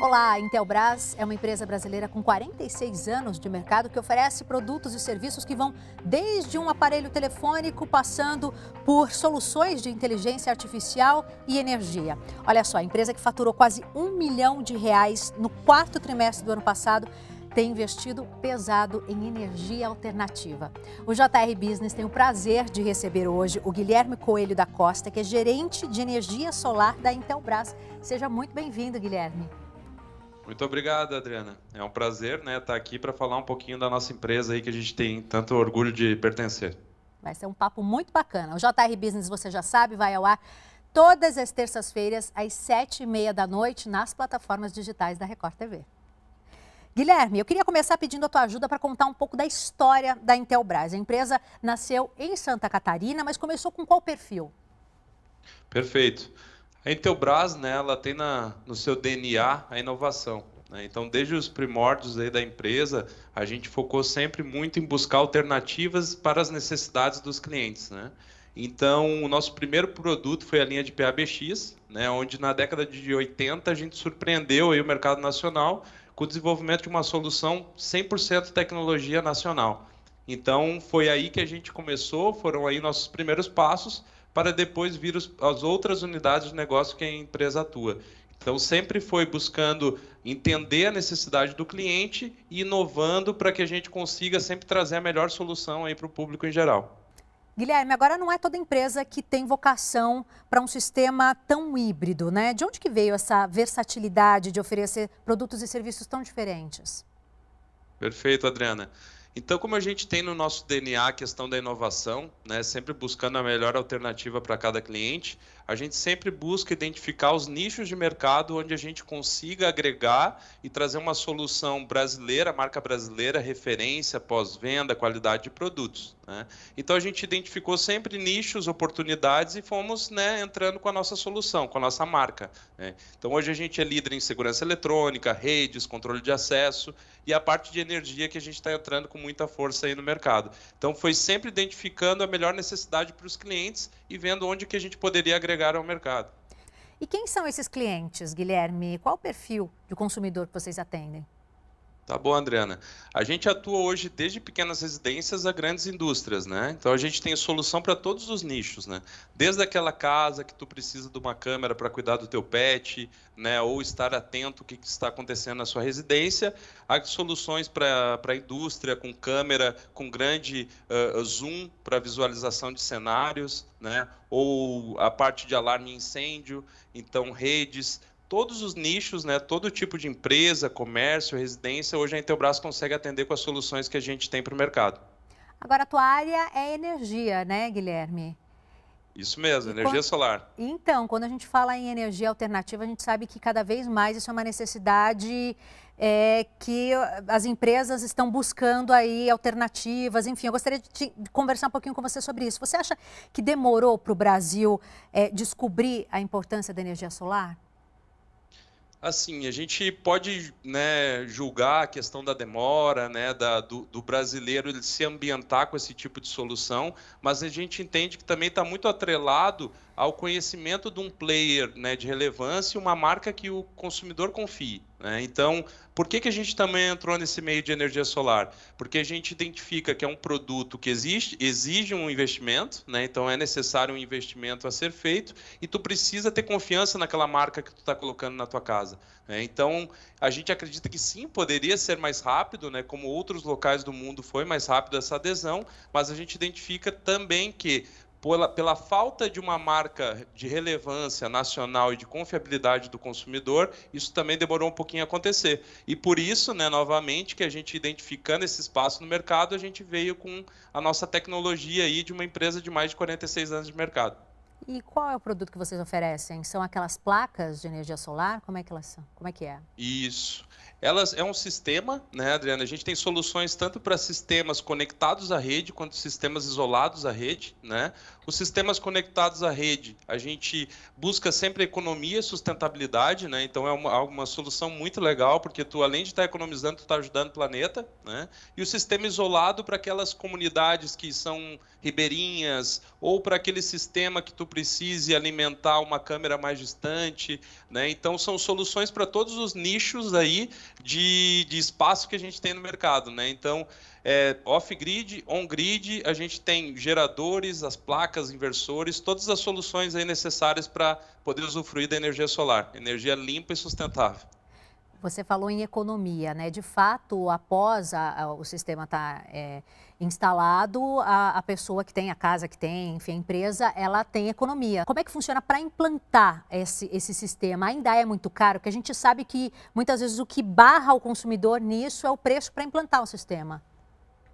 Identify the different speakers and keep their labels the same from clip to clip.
Speaker 1: Olá, a Intelbras é uma empresa brasileira com 46 anos de mercado que oferece produtos e serviços que vão desde um aparelho telefônico passando por soluções de inteligência artificial e energia. Olha só, a empresa que faturou quase um milhão de reais no quarto trimestre do ano passado tem investido pesado em energia alternativa. O JR Business tem o prazer de receber hoje o Guilherme Coelho da Costa, que é gerente de energia solar da Intelbras. Seja muito bem-vindo, Guilherme.
Speaker 2: Muito obrigado, Adriana. É um prazer né, estar aqui para falar um pouquinho da nossa empresa aí que a gente tem tanto orgulho de pertencer.
Speaker 1: Vai ser um papo muito bacana. O JR Business, você já sabe, vai ao ar todas as terças-feiras, às sete e meia da noite, nas plataformas digitais da Record TV. Guilherme, eu queria começar pedindo a tua ajuda para contar um pouco da história da Intelbras. A empresa nasceu em Santa Catarina, mas começou com qual perfil?
Speaker 2: Perfeito. A Intelbras, né, ela tem na, no seu DNA a inovação. Né? Então, desde os primórdios aí da empresa, a gente focou sempre muito em buscar alternativas para as necessidades dos clientes. Né? Então, o nosso primeiro produto foi a linha de PABX, né, onde na década de 80 a gente surpreendeu aí o mercado nacional com o desenvolvimento de uma solução 100% tecnologia nacional. Então, foi aí que a gente começou, foram aí nossos primeiros passos, para depois vir os, as outras unidades de negócio que a empresa atua. Então, sempre foi buscando entender a necessidade do cliente e inovando para que a gente consiga sempre trazer a melhor solução para o público em geral.
Speaker 1: Guilherme, agora não é toda empresa que tem vocação para um sistema tão híbrido, né? De onde que veio essa versatilidade de oferecer produtos e serviços tão diferentes?
Speaker 2: Perfeito, Adriana. Então, como a gente tem no nosso DNA a questão da inovação, né, sempre buscando a melhor alternativa para cada cliente, a gente sempre busca identificar os nichos de mercado onde a gente consiga agregar e trazer uma solução brasileira, marca brasileira, referência, pós-venda, qualidade de produtos. Né? Então a gente identificou sempre nichos, oportunidades e fomos né, entrando com a nossa solução, com a nossa marca. Né? Então hoje a gente é líder em segurança eletrônica, redes, controle de acesso e a parte de energia que a gente está entrando com muita força aí no mercado. Então foi sempre identificando a melhor necessidade para os clientes e vendo onde que a gente poderia agregar ao mercado.
Speaker 1: E quem são esses clientes, Guilherme? Qual o perfil de consumidor que vocês atendem?
Speaker 2: Tá bom, Adriana. A gente atua hoje desde pequenas residências a grandes indústrias, né? Então a gente tem solução para todos os nichos, né? Desde aquela casa que tu precisa de uma câmera para cuidar do teu pet, né? Ou estar atento ao que está acontecendo na sua residência, há soluções para a indústria com câmera, com grande uh, zoom para visualização de cenários, né? Ou a parte de alarme incêndio, então redes todos os nichos, né, todo tipo de empresa, comércio, residência, hoje a Intelbras consegue atender com as soluções que a gente tem para o mercado.
Speaker 1: Agora, a tua área é energia, né, Guilherme?
Speaker 2: Isso mesmo, energia quando... solar.
Speaker 1: Então, quando a gente fala em energia alternativa, a gente sabe que cada vez mais isso é uma necessidade é, que as empresas estão buscando aí alternativas. Enfim, eu gostaria de, te, de conversar um pouquinho com você sobre isso. Você acha que demorou para o Brasil é, descobrir a importância da energia solar?
Speaker 2: Assim, a gente pode né, julgar a questão da demora, né, da, do, do, brasileiro ele se ambientar com esse tipo de solução, mas a gente entende que também está muito atrelado ao conhecimento de um player né, de relevância e uma marca que o consumidor confie. Né? Então, por que, que a gente também entrou nesse meio de energia solar? Porque a gente identifica que é um produto que existe, exige um investimento, né? então é necessário um investimento a ser feito e tu precisa ter confiança naquela marca que tu está colocando na tua casa. Né? Então, a gente acredita que sim, poderia ser mais rápido, né? como outros locais do mundo foi mais rápido essa adesão, mas a gente identifica também que pela, pela falta de uma marca de relevância nacional e de confiabilidade do consumidor, isso também demorou um pouquinho a acontecer. E por isso, né, novamente, que a gente identificando esse espaço no mercado, a gente veio com a nossa tecnologia aí de uma empresa de mais de 46 anos de mercado.
Speaker 1: E qual é o produto que vocês oferecem? São aquelas placas de energia solar? Como é que elas são? Como é que é?
Speaker 2: Isso. Elas é um sistema, né, Adriana? A gente tem soluções tanto para sistemas conectados à rede quanto sistemas isolados à rede, né? Os sistemas conectados à rede, a gente busca sempre economia e sustentabilidade, né? Então é uma, uma solução muito legal, porque tu, além de estar economizando, tu está ajudando o planeta, né? E o sistema isolado para aquelas comunidades que são ribeirinhas, ou para aquele sistema que tu precise alimentar uma câmera mais distante, né? Então são soluções para todos os nichos aí de, de espaço que a gente tem no mercado, né? Então é, off-grid, on-grid, a gente tem geradores, as placas, inversores, todas as soluções aí necessárias para poder usufruir da energia solar, energia limpa e sustentável.
Speaker 1: Você falou em economia, né? De fato, após a, a, o sistema estar tá, é, instalado, a, a, pessoa que tem a casa, que tem, enfim, a empresa, ela tem economia. Como é que funciona para implantar esse, esse sistema? Ainda é muito caro, porque a gente sabe que muitas vezes o que barra o consumidor nisso é o preço para implantar o sistema.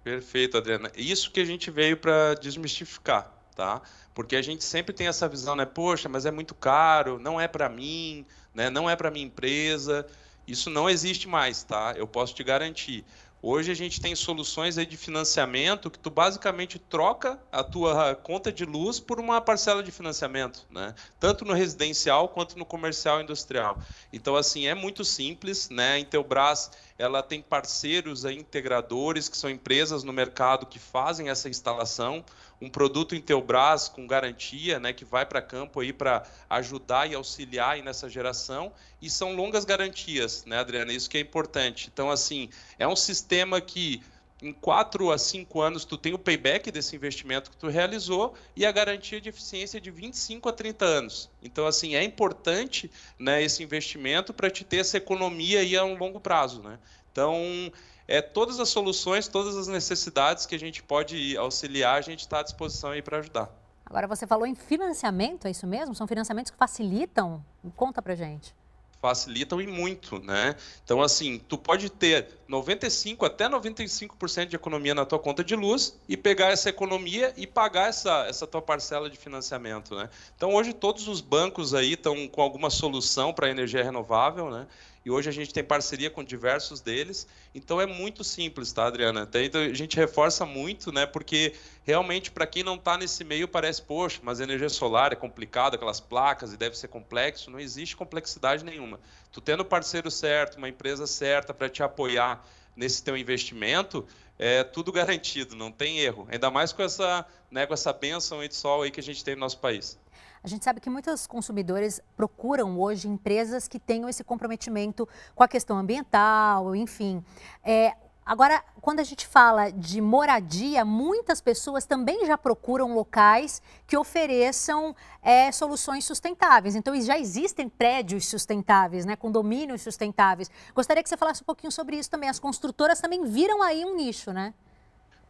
Speaker 2: Perfeito, Adriana. Isso que a gente veio para desmistificar, tá? Porque a gente sempre tem essa visão, né? Poxa, mas é muito caro, não é para mim, né? Não é para minha empresa. Isso não existe mais, tá? Eu posso te garantir. Hoje a gente tem soluções aí de financiamento que tu basicamente troca a tua conta de luz por uma parcela de financiamento, né? Tanto no residencial quanto no comercial e industrial. Então assim, é muito simples, né? A Intelbras, ela tem parceiros aí, integradores que são empresas no mercado que fazem essa instalação um produto Intelbras com garantia, né, que vai para campo aí para ajudar e auxiliar aí nessa geração, e são longas garantias, né, Adriana? Isso que é importante. Então, assim, é um sistema que em 4 a 5 anos tu tem o payback desse investimento que tu realizou e a garantia de eficiência de 25 a 30 anos. Então, assim, é importante né, esse investimento para te ter essa economia aí a um longo prazo. Né? Então, é, todas as soluções, todas as necessidades que a gente pode auxiliar, a gente está à disposição aí para ajudar.
Speaker 1: Agora, você falou em financiamento, é isso mesmo? São financiamentos que facilitam? Conta para gente
Speaker 2: facilitam e muito, né? Então, assim, tu pode ter 95 até 95% de economia na tua conta de luz e pegar essa economia e pagar essa, essa tua parcela de financiamento, né? Então, hoje todos os bancos aí estão com alguma solução para energia renovável, né? E hoje a gente tem parceria com diversos deles. Então é muito simples, tá, Adriana? Então a gente reforça muito, né? Porque realmente para quem não está nesse meio parece, poxa, mas energia solar é complicado, aquelas placas e deve ser complexo. Não existe complexidade nenhuma. Tu tendo o parceiro certo, uma empresa certa para te apoiar nesse teu investimento, é tudo garantido, não tem erro. Ainda mais com essa, né, com essa benção de sol aí que a gente tem no nosso país.
Speaker 1: A gente sabe que muitos consumidores procuram hoje empresas que tenham esse comprometimento com a questão ambiental, enfim. É, Agora, quando a gente fala de moradia, muitas pessoas também já procuram locais que ofereçam é, soluções sustentáveis. Então, já existem prédios sustentáveis, né, condomínios sustentáveis. Gostaria que você falasse um pouquinho sobre isso também. As construtoras também viram aí um nicho, né?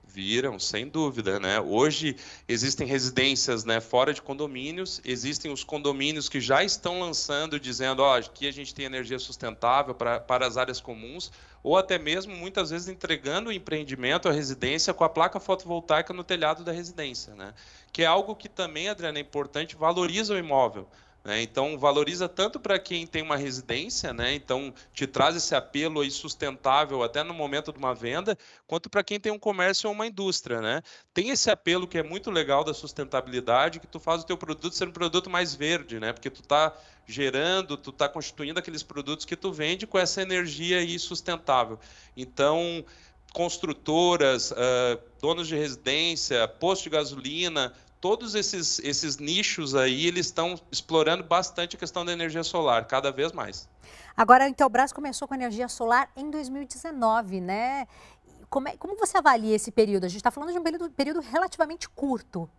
Speaker 2: Viram, sem dúvida, né? Hoje existem residências, né, fora de condomínios, existem os condomínios que já estão lançando, dizendo, ó, aqui a gente tem energia sustentável para, para as áreas comuns, ou até mesmo muitas vezes entregando o empreendimento, a residência com a placa fotovoltaica no telhado da residência, né? Que é algo que também, Adriana, é importante, valoriza o imóvel. Né? Então, valoriza tanto para quem tem uma residência, né? então te traz esse apelo aí sustentável até no momento de uma venda, quanto para quem tem um comércio ou uma indústria. Né? Tem esse apelo que é muito legal da sustentabilidade, que tu faz o teu produto ser um produto mais verde, né? porque tu está gerando, tu está constituindo aqueles produtos que tu vende com essa energia aí sustentável. Então, construtoras, uh, donos de residência, posto de gasolina, todos esses, esses nichos aí, eles estão explorando bastante a questão da energia solar, cada vez mais.
Speaker 1: Agora, a Intelbras começou com energia solar em 2019, né? Como, é, como você avalia esse período? A gente está falando de um período, período relativamente curto.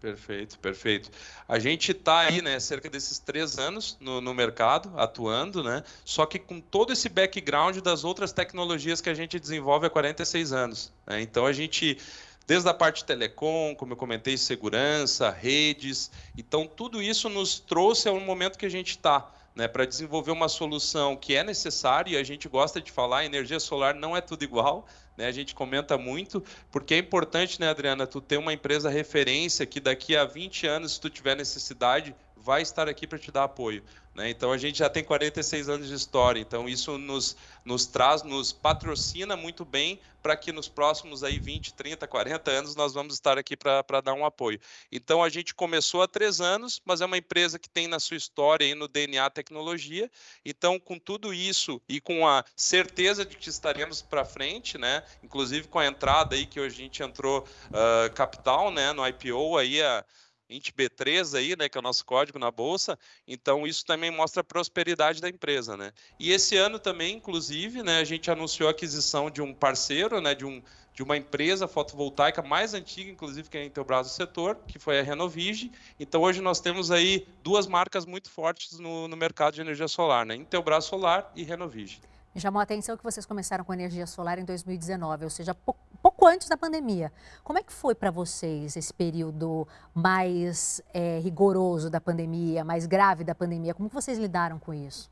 Speaker 2: Perfeito, perfeito. A gente está aí, né, cerca desses três anos no, no, mercado, atuando, né? Só que com todo esse background das outras tecnologias que a gente desenvolve há 46 anos. Né? Então a gente desde a parte telecom, como eu comentei, segurança, redes. Então, tudo isso nos trouxe ao momento que a gente está, né, para desenvolver uma solução que é necessária, e a gente gosta de falar, energia solar não é tudo igual, né, a gente comenta muito, porque é importante, né, Adriana, tu ter uma empresa referência que daqui a 20 anos, se tu tiver necessidade, vai estar aqui para te dar apoio. Né? Então a gente já tem 46 anos de história, então isso nos, nos traz, nos patrocina muito bem para que nos próximos aí 20, 30, 40 anos nós vamos estar aqui para dar um apoio. Então a gente começou há três anos, mas é uma empresa que tem na sua história e no DNA tecnologia. Então, com tudo isso e com a certeza de que estaremos para frente, né? Inclusive com a entrada aí que a gente entrou uh, capital, né? No IPO aí a B3 aí, né, que é o nosso código na bolsa. Então isso também mostra a prosperidade da empresa, né? E esse ano também, inclusive, né, a gente anunciou a aquisição de um parceiro, né, de um de uma empresa fotovoltaica mais antiga, inclusive, que é a Intelbras do setor, que foi a Renovige. Então, hoje nós temos aí duas marcas muito fortes no, no mercado de energia solar, né? Intelbras Solar e Renovige.
Speaker 1: Me chamou a atenção que vocês começaram com energia solar em 2019, ou seja, pouco, pouco antes da pandemia. Como é que foi para vocês esse período mais é, rigoroso da pandemia, mais grave da pandemia? Como vocês lidaram com isso?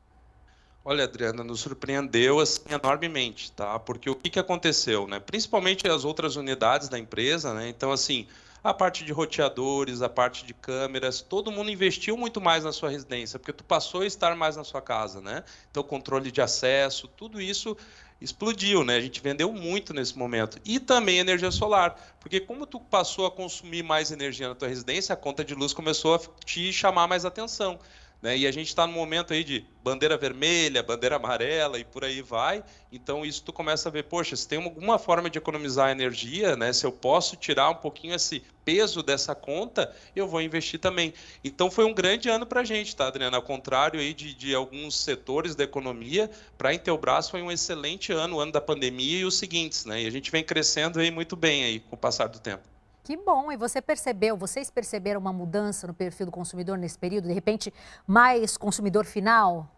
Speaker 2: Olha, Adriana, nos surpreendeu assim, enormemente, tá? Porque o que, que aconteceu, né? Principalmente as outras unidades da empresa, né? Então, assim, a parte de roteadores, a parte de câmeras, todo mundo investiu muito mais na sua residência, porque tu passou a estar mais na sua casa, né? Então, controle de acesso, tudo isso explodiu, né? A gente vendeu muito nesse momento. E também energia solar, porque como tu passou a consumir mais energia na tua residência, a conta de luz começou a te chamar mais atenção. Né? E a gente está no momento aí de bandeira vermelha, bandeira amarela e por aí vai. Então isso tu começa a ver, poxa, se tem alguma forma de economizar energia, né? Se eu posso tirar um pouquinho esse peso dessa conta, eu vou investir também. Então foi um grande ano para a gente, tá, Adriana? Ao contrário aí de, de alguns setores da economia, para a Intelbras foi um excelente ano, o ano da pandemia e os seguintes, né? E a gente vem crescendo aí muito bem aí com o passar do tempo.
Speaker 1: Que bom! E você percebeu, vocês perceberam uma mudança no perfil do consumidor nesse período? De repente, mais consumidor final?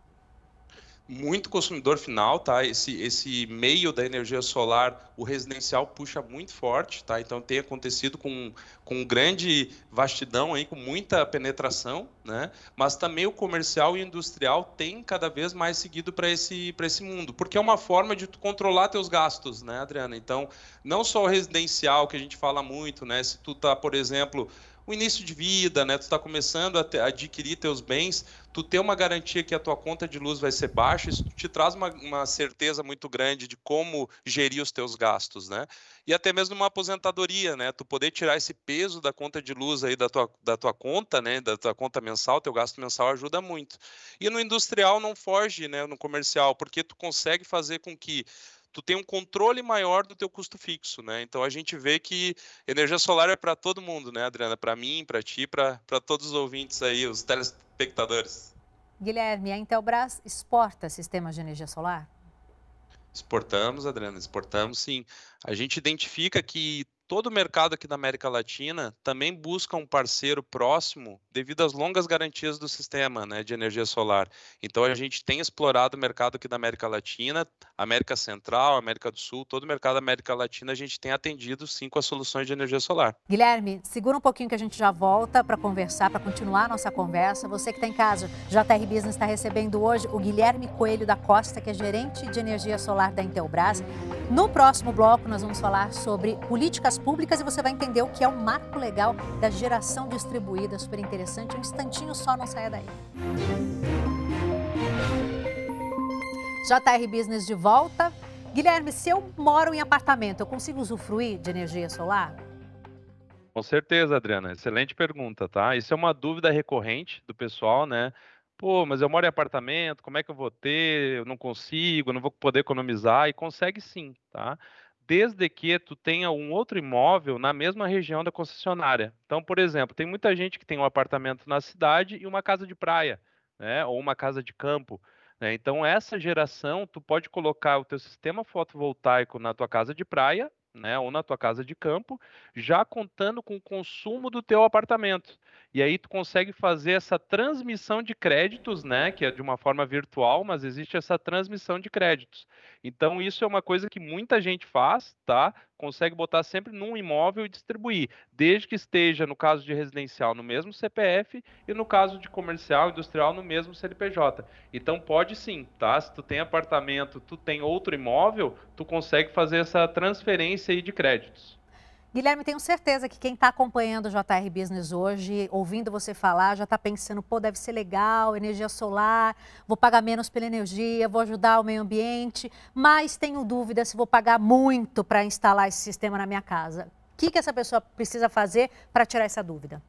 Speaker 2: Muito consumidor final, tá? Esse, esse meio da energia solar, o residencial puxa muito forte, tá? Então tem acontecido com, com grande vastidão aí, com muita penetração, né? Mas também o comercial e industrial tem cada vez mais seguido para esse, esse mundo, porque é uma forma de tu controlar teus gastos, né, Adriana? Então, não só o residencial que a gente fala muito, né? Se tu tá, por exemplo, o início de vida, né? Tu está começando a, te, adquirir teus bens, tu ter uma garantia que a tua conta de luz vai ser baixa, isso te traz uma, uma, certeza muito grande de como gerir os teus gastos, né? E até mesmo uma aposentadoria, né? Tu poder tirar esse peso da conta de luz aí da tua, da tua conta, né? Da tua conta mensal, teu gasto mensal ajuda muito. E no industrial não foge, né? No comercial, porque tu consegue fazer com que tu tem um controle maior do teu custo fixo, né? Então a gente vê que energia solar é para todo mundo, né, Adriana? Para mim, para ti, para todos os ouvintes aí, os telespectadores.
Speaker 1: Guilherme, a Intelbras exporta sistemas de energia solar?
Speaker 2: Exportamos, Adriana, exportamos sim. A gente identifica que todo o mercado aqui da América Latina também busca um parceiro próximo devido às longas garantias do sistema né, de energia solar. Então a gente tem explorado o mercado aqui da América Latina, América Central, América do Sul, todo o mercado da América Latina a gente tem atendido sim com as soluções de energia solar.
Speaker 1: Guilherme, segura um pouquinho que a gente já volta para conversar, para continuar a nossa conversa. Você que está em casa, JR Business está recebendo hoje o Guilherme Coelho da Costa, que é gerente de energia solar da Intelbras. No próximo bloco nós vamos falar sobre políticas públicas e você vai entender o que é o marco legal da geração distribuída. Super interessante. Um instantinho só, não saia daí. JR Business de volta. Guilherme, se eu moro em apartamento, eu consigo usufruir de energia solar?
Speaker 2: Com certeza, Adriana. Excelente pergunta, tá? Isso é uma dúvida recorrente do pessoal, né? Pô, mas eu moro em apartamento, como é que eu vou ter? Eu não consigo, não vou poder economizar. E consegue sim, tá? desde que tu tenha um outro imóvel na mesma região da concessionária. Então, por exemplo, tem muita gente que tem um apartamento na cidade e uma casa de praia, né? Ou uma casa de campo. Né? Então, essa geração, tu pode colocar o teu sistema fotovoltaico na tua casa de praia, né? Ou na tua casa de campo, já contando com o consumo do teu apartamento. E aí tu consegue fazer essa transmissão de créditos, né, que é de uma forma virtual, mas existe essa transmissão de créditos. Então isso é uma coisa que muita gente faz, tá? Consegue botar sempre num imóvel e distribuir, desde que esteja no caso de residencial no mesmo CPF e no caso de comercial, industrial no mesmo CNPJ. Então pode sim, tá? Se tu tem apartamento, tu tem outro imóvel, tu consegue fazer essa transferência aí de créditos.
Speaker 1: Guilherme, tenho certeza que quem está acompanhando o JR Business hoje, ouvindo você falar, já está pensando, pô, deve ser legal, energia solar, vou pagar menos pela energia, vou ajudar o meio ambiente, mas tenho dúvida se vou pagar muito para instalar esse sistema na minha casa. O que, que essa pessoa precisa fazer para tirar essa dúvida?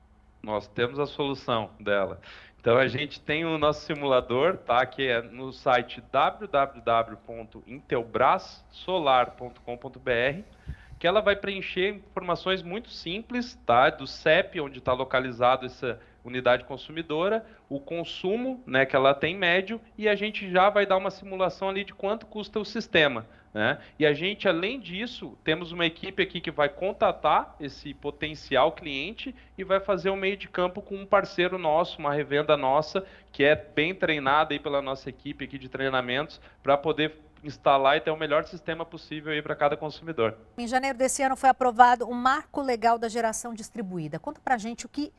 Speaker 2: Nós temos a solução dela. Então a gente tem o nosso simulador, tá? Que é no site www.intelbrassolar.com.br que ela vai preencher informações muito simples, tá? Do CEP, onde está localizado essa unidade consumidora, o consumo, né, que ela tem médio, e a gente já vai dar uma simulação ali de quanto custa o sistema. Né? E a gente, além disso, temos uma equipe aqui que vai contatar esse potencial cliente e vai fazer um meio de campo com um parceiro nosso, uma revenda nossa, que é bem treinada aí pela nossa equipe aqui de treinamentos, para poder instalar e ter o melhor sistema possível para cada consumidor.
Speaker 1: Em janeiro desse ano foi aprovado o Marco Legal da Geração Distribuída. Conta para a gente o que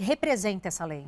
Speaker 1: representa essa lei.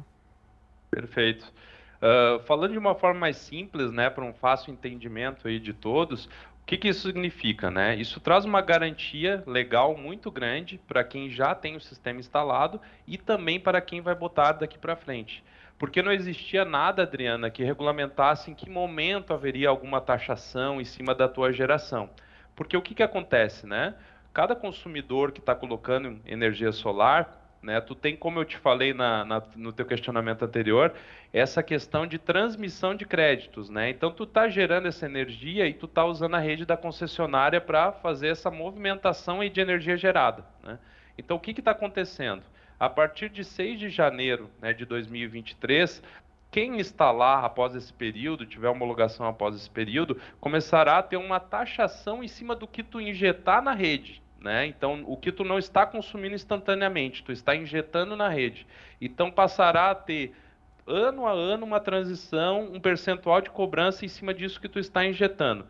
Speaker 2: Perfeito. Uh, falando de uma forma mais simples, né, para um fácil entendimento aí de todos, o que, que isso significa? Né? Isso traz uma garantia legal muito grande para quem já tem o sistema instalado e também para quem vai botar daqui para frente porque não existia nada, Adriana, que regulamentasse em que momento haveria alguma taxação em cima da tua geração. Porque o que, que acontece, né? Cada consumidor que está colocando energia solar, né, tu tem, como eu te falei na, na, no teu questionamento anterior, essa questão de transmissão de créditos, né? Então tu está gerando essa energia e tu está usando a rede da concessionária para fazer essa movimentação de energia gerada, né? Então o que está acontecendo? A partir de 6 de janeiro né, de 2023, quem instalar após esse período, tiver homologação após esse período, começará a ter uma taxação em cima do que tu injetar na rede. Né? Então, o que tu não está consumindo instantaneamente, tu está injetando na rede. Então, passará a ter ano a ano uma transição, um percentual de cobrança em cima disso que tu está injetando.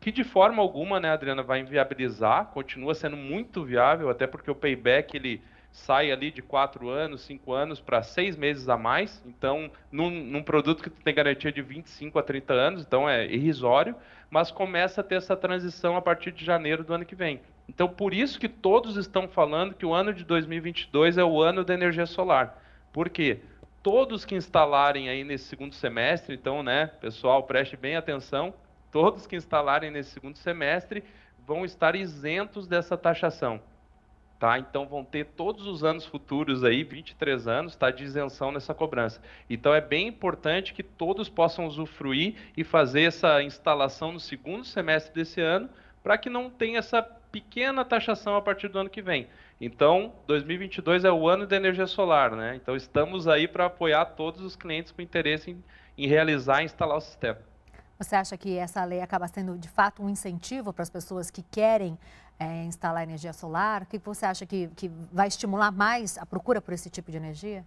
Speaker 2: Que de forma alguma, né, Adriana, vai inviabilizar, continua sendo muito viável, até porque o payback ele sai ali de 4 anos, 5 anos para 6 meses a mais. Então, num, num, produto que tem garantia de 25 a 30 anos, então é irrisório, mas começa a ter essa transição a partir de janeiro do ano que vem. Então, por isso que todos estão falando que o ano de 2022 é o ano da energia solar. Por quê? Todos que instalarem aí nesse segundo semestre, então, né, pessoal, preste bem atenção, todos que instalarem nesse segundo semestre vão estar isentos dessa taxação. Tá? Então vão ter todos os anos futuros aí, 23 anos, tá, de isenção nessa cobrança. Então é bem importante que todos possam usufruir e fazer essa instalação no segundo semestre desse ano, para que não tenha essa pequena taxação a partir do ano que vem. Então, 2022 é o ano da energia solar, né? Então estamos aí para apoiar todos os clientes com interesse em, em realizar e instalar o sistema.
Speaker 1: Você acha que essa lei acaba sendo de fato um incentivo para as pessoas que querem é, instalar energia solar? O que você acha que, que vai estimular mais a procura por esse tipo de energia?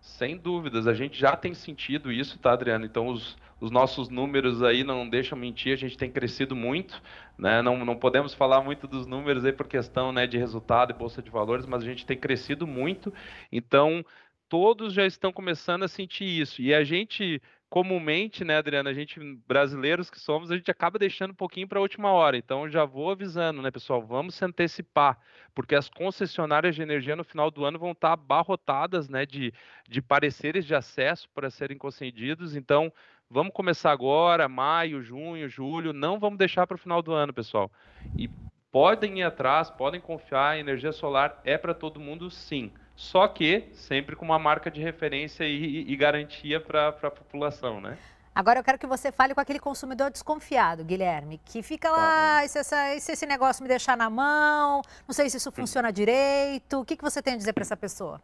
Speaker 2: Sem dúvidas, a gente já tem sentido isso, tá, Adriano? Então, os, os nossos números aí não deixam mentir, a gente tem crescido muito, né? Não, não podemos falar muito dos números aí por questão né, de resultado e bolsa de valores, mas a gente tem crescido muito. Então, todos já estão começando a sentir isso. E a gente comumente, né, Adriana, a gente brasileiros que somos, a gente acaba deixando um pouquinho para a última hora. Então já vou avisando, né, pessoal, vamos se antecipar, porque as concessionárias de energia no final do ano vão estar tá abarrotadas, né, de, de pareceres de acesso para serem concedidos. Então vamos começar agora, maio, junho, julho, não vamos deixar para o final do ano, pessoal. E podem ir atrás, podem confiar, energia solar é para todo mundo, sim só que sempre com uma marca de referência e, e garantia para a população, né?
Speaker 1: Agora eu quero que você fale com aquele consumidor desconfiado, Guilherme, que fica lá, tá se, se, esse negócio me deixar na mão, não sei se isso funciona direito. O que, que você tem a dizer para essa pessoa?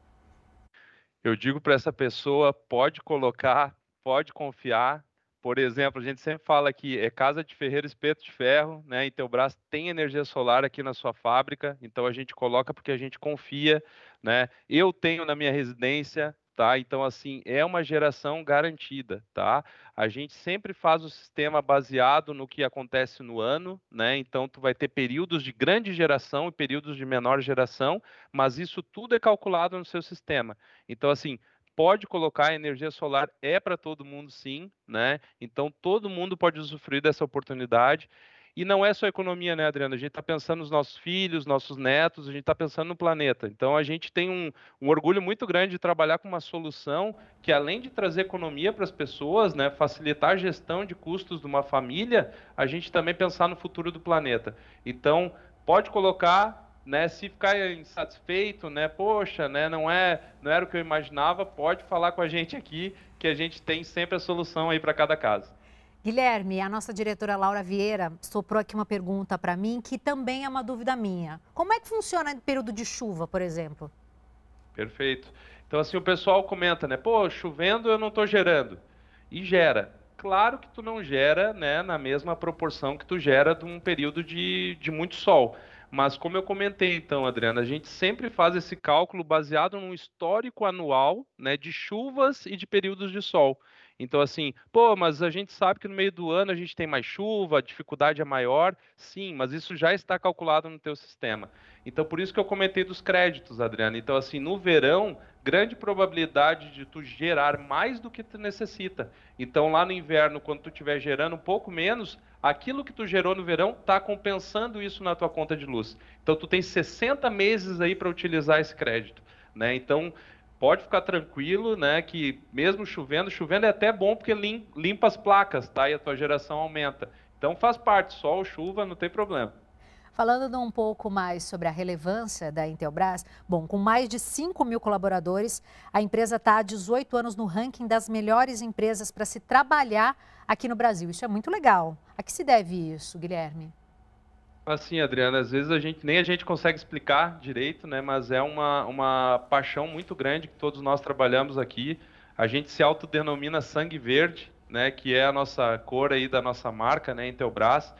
Speaker 2: Eu digo para essa pessoa, pode colocar, pode confiar, por exemplo, a gente sempre fala que é casa de ferreiro, espeto de ferro, né? Braço tem energia solar aqui na sua fábrica, então a gente coloca porque a gente confia, né? Eu tenho na minha residência, tá? Então assim, é uma geração garantida, tá? A gente sempre faz o sistema baseado no que acontece no ano, né? Então tu vai ter períodos de grande geração e períodos de menor geração, mas isso tudo é calculado no seu sistema. Então assim, pode colocar energia solar é para todo mundo sim, né? Então todo mundo pode usufruir dessa oportunidade. E não é só economia, né, Adriana? A gente está pensando nos nossos filhos, nossos netos, a gente está pensando no planeta. Então, a gente tem um, um, orgulho muito grande de trabalhar com uma solução que, além de trazer economia para as pessoas, né, facilitar a gestão de custos de uma família, a gente também pensar no futuro do planeta. Então, pode colocar né, se ficar insatisfeito, né, poxa, né, não é, não era o que eu imaginava, pode falar com a gente aqui, que a gente tem sempre a solução aí para cada caso.
Speaker 1: Guilherme, a nossa diretora Laura Vieira soprou aqui uma pergunta para mim que também é uma dúvida minha. Como é que funciona em período de chuva, por exemplo?
Speaker 2: Perfeito. Então, assim, o pessoal comenta, né? Pô, chovendo eu não estou gerando. E gera. Claro que tu não gera né, na mesma proporção que tu gera de um período de, de muito sol. Mas como eu comentei então, Adriana, a gente sempre faz esse cálculo baseado num histórico anual né, de chuvas e de períodos de sol. Então, assim, pô, mas a gente sabe que no meio do ano a gente tem mais chuva, a dificuldade é maior. Sim, mas isso já está calculado no teu sistema. Então, por isso que eu comentei dos créditos, Adriana. Então, assim, no verão, grande probabilidade de tu gerar mais do que tu necessita. Então, lá no inverno, quando tu estiver gerando um pouco menos, aquilo que tu gerou no verão está compensando isso na tua conta de luz. Então, tu tem 60 meses aí para utilizar esse crédito. Né? Então, pode ficar tranquilo, né, que mesmo chovendo, chovendo é até bom porque limpa as placas, tá? E a tua geração aumenta. Então faz parte, sol, chuva, não tem problema.
Speaker 1: Falando um pouco mais sobre a relevância da Intelbras, bom, com mais de 5 mil colaboradores, a empresa está há 18 anos no ranking das melhores empresas para se trabalhar aqui no Brasil. Isso é muito legal. A que se deve isso, Guilherme?
Speaker 2: Assim, Adriana, às vezes a gente nem a gente consegue explicar direito, né? Mas é uma, uma paixão muito grande que todos nós trabalhamos aqui. A gente se autodenomina sangue verde, né? Que é a nossa cor aí da nossa marca, né? Intelbras.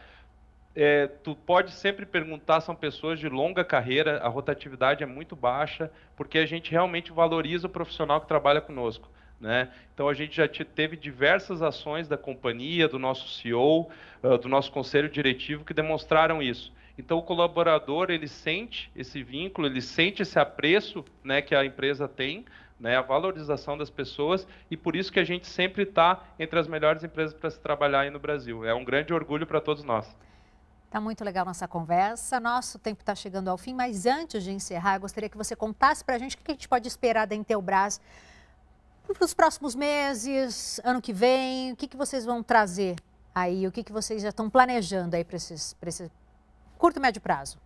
Speaker 2: É, tu pode sempre perguntar, são pessoas de longa carreira, a rotatividade é muito baixa, porque a gente realmente valoriza o profissional que trabalha conosco. Né? Então a gente já teve diversas ações da companhia, do nosso CEO, uh, do nosso conselho diretivo que demonstraram isso. Então o colaborador ele sente esse vínculo, ele sente esse apreço, né, que a empresa tem, né, a valorização das pessoas e por isso que a gente sempre está entre as melhores empresas para se trabalhar aí no Brasil. É um grande orgulho para todos nós.
Speaker 1: Está muito legal nossa conversa. Nosso tempo está chegando ao fim, mas antes de encerrar, eu gostaria que você contasse para a gente o que a gente pode esperar da Intelbras para os próximos meses, ano que vem, o que, que vocês vão trazer aí? O que, que vocês já estão planejando aí para esse curto e médio prazo?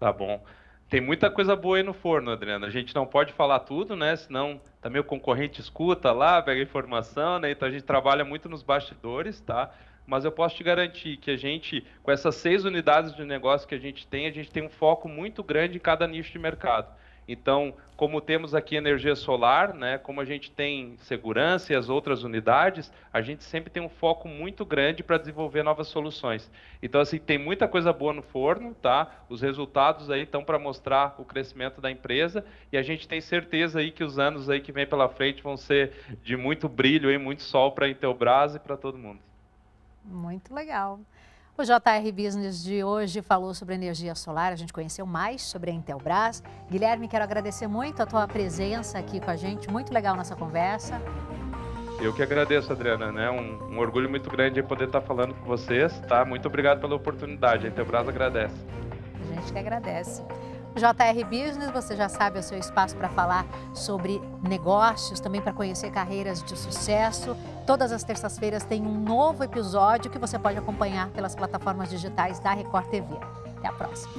Speaker 2: Tá bom. Tem muita coisa boa aí no forno, Adriana. A gente não pode falar tudo, né? Senão também o concorrente escuta lá, pega informação, né? Então a gente trabalha muito nos bastidores, tá? Mas eu posso te garantir que a gente, com essas seis unidades de negócio que a gente tem, a gente tem um foco muito grande em cada nicho de mercado. Então, como temos aqui energia solar, né, como a gente tem segurança e as outras unidades, a gente sempre tem um foco muito grande para desenvolver novas soluções. Então, assim, tem muita coisa boa no forno, tá? Os resultados aí estão para mostrar o crescimento da empresa e a gente tem certeza aí que os anos aí que vem pela frente vão ser de muito brilho e muito sol para a Intelbras e para todo mundo.
Speaker 1: Muito legal. O JR Business de hoje falou sobre energia solar, a gente conheceu mais sobre a Intelbras. Guilherme, quero agradecer muito a tua presença aqui com a gente, muito legal nossa conversa.
Speaker 2: Eu que agradeço, Adriana, né? Um, um orgulho muito grande poder estar falando com vocês, tá? Muito obrigado pela oportunidade, a Intelbras agradece.
Speaker 1: A gente que agradece. JR Business, você já sabe, é o seu espaço para falar sobre negócios, também para conhecer carreiras de sucesso. Todas as terças-feiras tem um novo episódio que você pode acompanhar pelas plataformas digitais da Record TV. Até a próxima.